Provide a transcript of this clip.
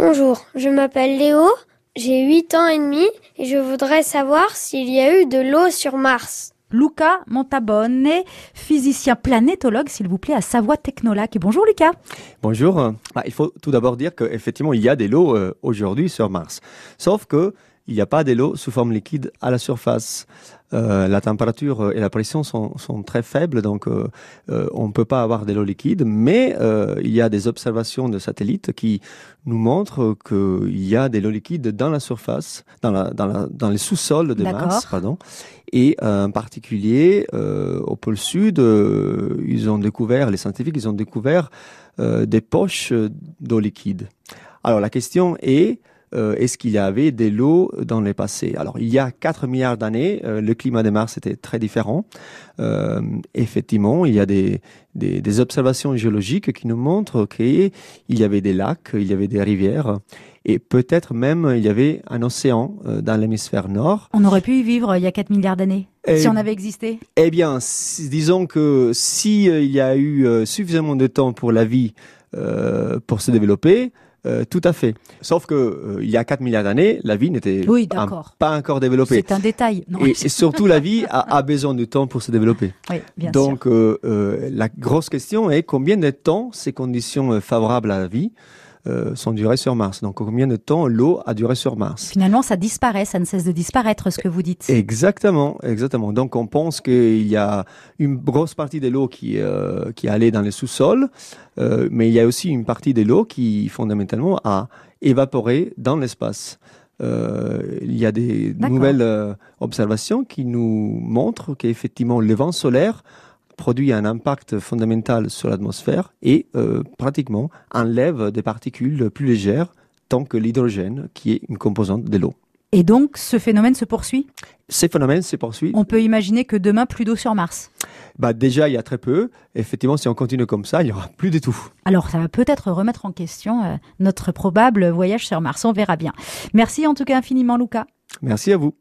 Bonjour, je m'appelle Léo, j'ai 8 ans et demi et je voudrais savoir s'il y a eu de l'eau sur Mars. Luca Montabonne, physicien planétologue, s'il vous plaît, à Savoie Technolac. Bonjour Lucas. Bonjour. Bah, il faut tout d'abord dire qu'effectivement, il y a des lots euh, aujourd'hui sur Mars. Sauf que il n'y a pas de l'eau sous forme liquide à la surface. Euh, la température et la pression sont, sont très faibles, donc euh, euh on ne peut pas avoir de l'eau liquide, mais il y a des observations de satellites qui nous montrent qu'il y a de l'eau liquide dans la surface, dans, la, dans, la, dans les sous-sols de Mars, pardon. Et en particulier au pôle sud, ils ont découvert, les scientifiques, ils ont découvert des poches d'eau liquide. Alors la question est euh, est-ce qu'il y avait des lots dans le passé? Alors, il y a 4 milliards d'années, euh, le climat de Mars était très différent. Euh, effectivement, il y a des, des, des, observations géologiques qui nous montrent qu'il y avait des lacs, il y avait des rivières, et peut-être même il y avait un océan dans l'hémisphère nord. On aurait pu y vivre il y a 4 milliards d'années si on avait existé Eh bien, disons que si il y a eu suffisamment de temps pour la vie pour se développer, euh, tout à fait. Sauf que euh, il y a 4 milliards d'années, la vie n'était pas encore développée. C'est un détail. et, surtout, la vie a, besoin de temps pour se développer. Oui, bien Donc, euh, la grosse question est combien de temps ces conditions favorables à la vie euh, sont durées sur Mars. Donc combien de temps l'eau a duré sur Mars Finalement, ça disparaît, ça ne cesse de disparaître, ce que vous dites. Exactement, exactement. Donc on pense qu'il y a une grosse partie de l'eau qui euh, qui allait dans les sous-sols, euh, mais il y a aussi une partie de l'eau qui fondamentalement a évaporé dans l'espace. Euh, il y a des nouvelles euh, observations qui nous montrent qu'effectivement le vent solaire produit un impact fondamental sur l'atmosphère et euh, pratiquement enlève des particules plus légères, tant que l'hydrogène, qui est une composante de l'eau. Et donc, ce phénomène se poursuit? Ces phénomènes se poursuivent. On peut imaginer que demain, plus d'eau sur Mars? Bah déjà, il y a très peu. Effectivement, si on continue comme ça, il n'y aura plus du tout. Alors, ça va peut-être remettre en question euh, notre probable voyage sur Mars. On verra bien. Merci en tout cas infiniment, Luca. Merci à vous.